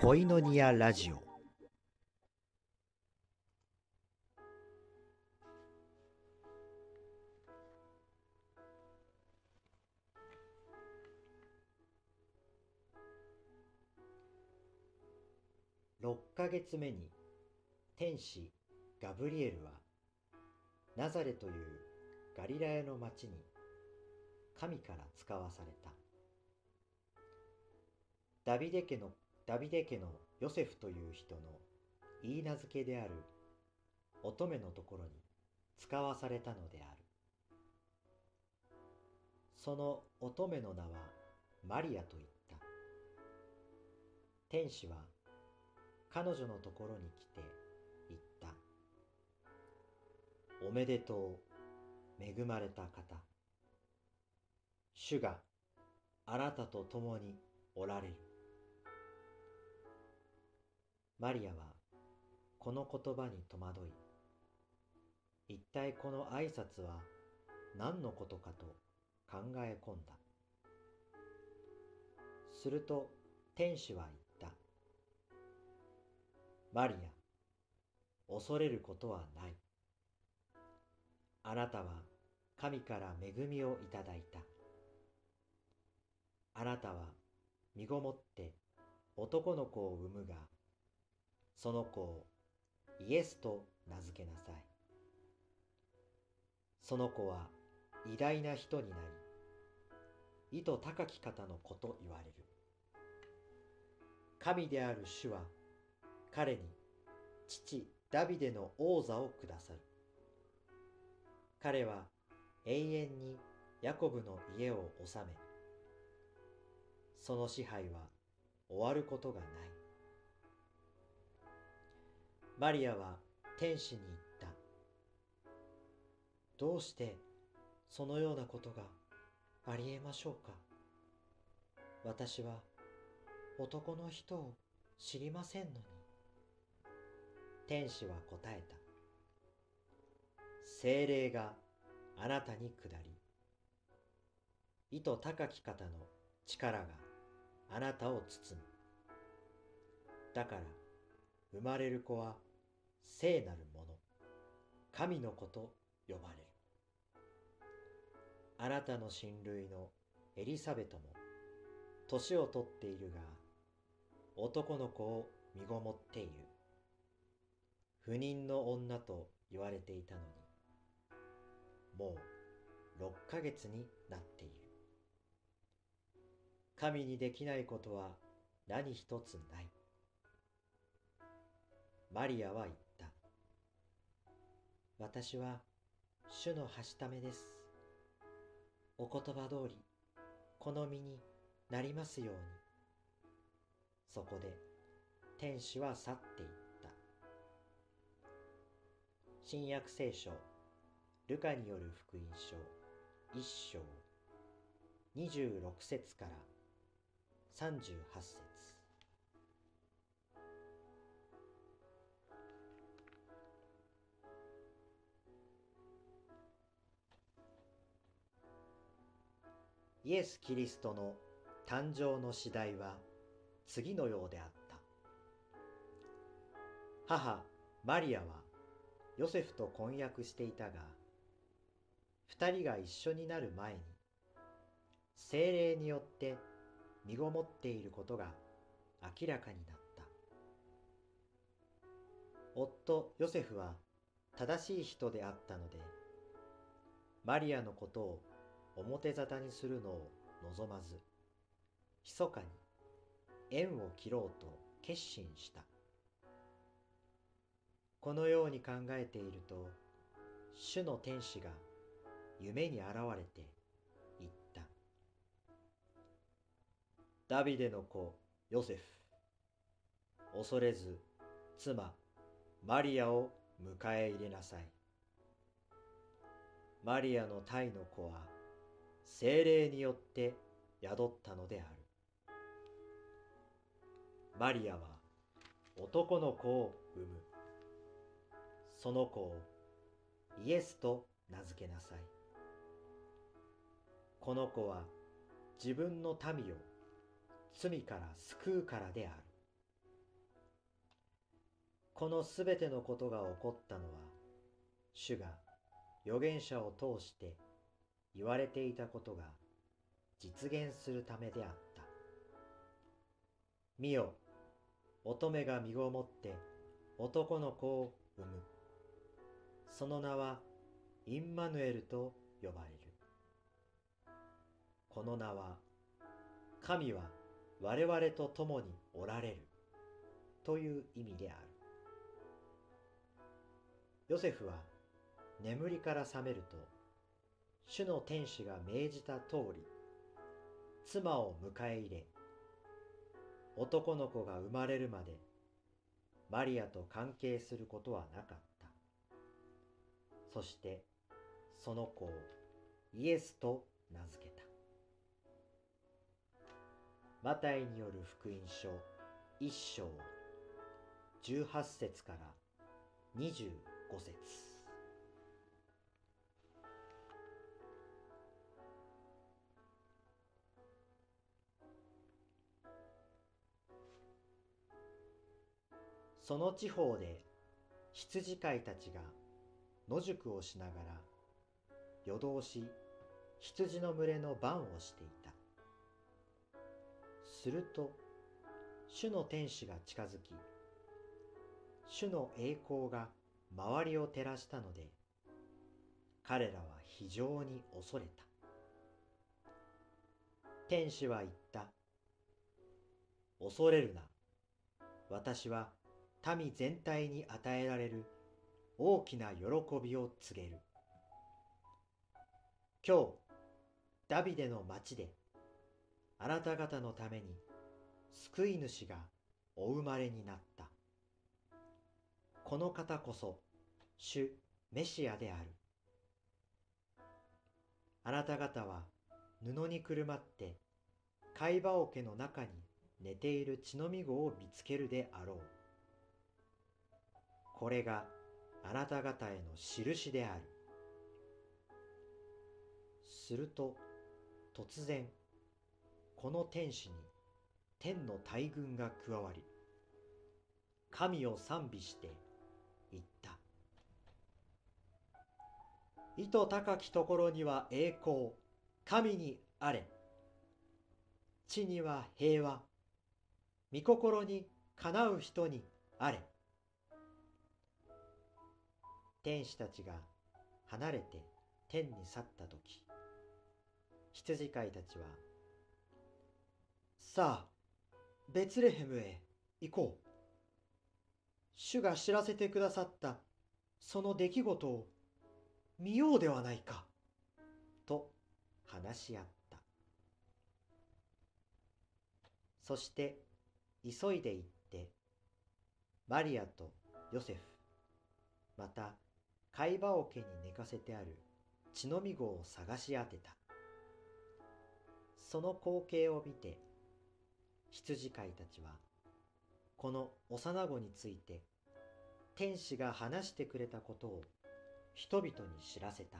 恋のニアラジオ。6ヶ月目に天使ガブリエルはナザレというガリラヤの町に神から使わされた。ダビデ家のダビデ家のヨセフという人の言い名付けである乙女のところに使わされたのである。その乙女の名はマリアと言った。天使は彼女のところに来て言った。おめでとう恵まれた方。主があなたと共におられる。マリアはこの言葉に戸惑い一体この挨拶は何のことかと考え込んだ。すると天使は言った。マリア恐れることはない。あなたは神から恵みをいただいた。あなたは身ごもって男の子を産むがその子をイエスと名付けなさい。その子は偉大な人になり、意図高き方の子と言われる。神である主は彼に父ダビデの王座をくださる。彼は永遠にヤコブの家を治め、その支配は終わることがない。マリアは天使に言った。どうしてそのようなことがありえましょうか？私は男の人を知りませんのに。天使は答えた。精霊があなたに下り、意図高き方の力があなたを包む。だから生まれる子は聖なるもの、神の子と呼ばれる。あなたの親類のエリサベトも、年をとっているが、男の子を身ごもっている。不妊の女と言われていたのに、もう六ヶ月になっている。神にできないことは何一つない。マリアは言った。私は主のはしためです。お言葉通り、この身になりますように。そこで天使は去っていった。新約聖書、ルカによる福音書、一章、二十六節から三十八節イエス・キリストの誕生の次第は次のようであった。母マリアはヨセフと婚約していたが、二人が一緒になる前に、精霊によって身ごもっていることが明らかになった。夫ヨセフは正しい人であったので、マリアのことを表沙汰にするのを望まず、密かに縁を切ろうと決心した。このように考えていると、主の天使が夢に現れて言った。ダビデの子ヨセフ、恐れず妻マリアを迎え入れなさい。マリアの胎の子は精霊によって宿ったのである。マリアは男の子を産む。その子をイエスと名付けなさい。この子は自分の民を罪から救うからである。このすべてのことが起こったのは、主が預言者を通して言われていたことが実現するためであった。見よ、乙女が身ごもって男の子を産む。その名はインマヌエルと呼ばれる。この名は、神は我々と共におられるという意味である。ヨセフは眠りから覚めると、主の天使が命じた通り、妻を迎え入れ、男の子が生まれるまで、マリアと関係することはなかった。そして、その子をイエスと名付けた。マタイによる福音書一章十八節から二十五節その地方で羊飼いたちが野宿をしながら夜通し羊の群れの番をしていた。すると、主の天使が近づき、主の栄光が周りを照らしたので、彼らは非常に恐れた。天使は言った。恐れるな。私は民全体に与えられる大きな喜びを告げる。今日、ダビデの町であなた方のために救い主がお生まれになった。この方こそ主メシアである。あなた方は布にくるまって貝羽桶の中に寝ている血のみ子を見つけるであろう。これがあなた方への印である。すると突然この天使に天の大軍が加わり、神を賛美して言った。意図高きところには栄光、神にあれ。地には平和、御心にかなう人にあれ。天使たちが離れて天に去った時、羊飼いたちはさあ、ベツレヘムへ行こう。主が知らせてくださったその出来事を見ようではないか。と話し合った。そして急いで行って、マリアとヨセフ、また貝羽桶に寝かせてある。血のみ子を探し当てた。その光景を見て羊飼いたちはこの幼子について天使が話してくれたことを人々に知らせた。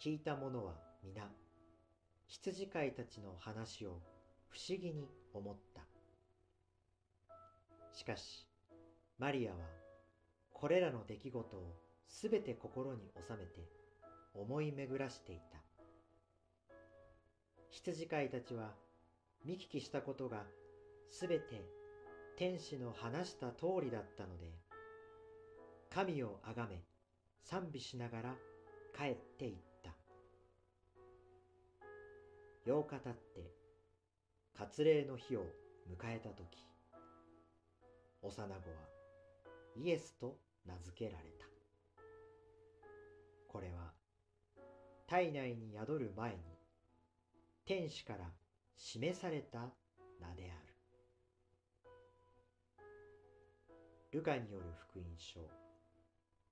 聞いた者は皆羊飼いたちの話を不思議に思った。しかしマリアはこれらの出来事をすべて心に収めて思い巡らしていた羊飼いたちは見聞きしたことがすべて天使の話した通りだったので、神をあがめ賛美しながら帰っていった。8日経って割礼の日を迎えた時、幼子はイエスと名付けられた。これは体内に宿る前に天使から示された名である。ルカによる福音書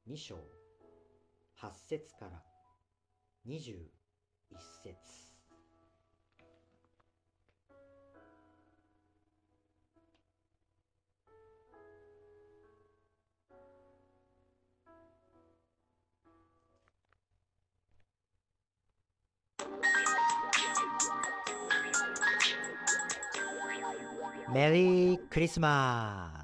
2章8節から21節メリークリスマス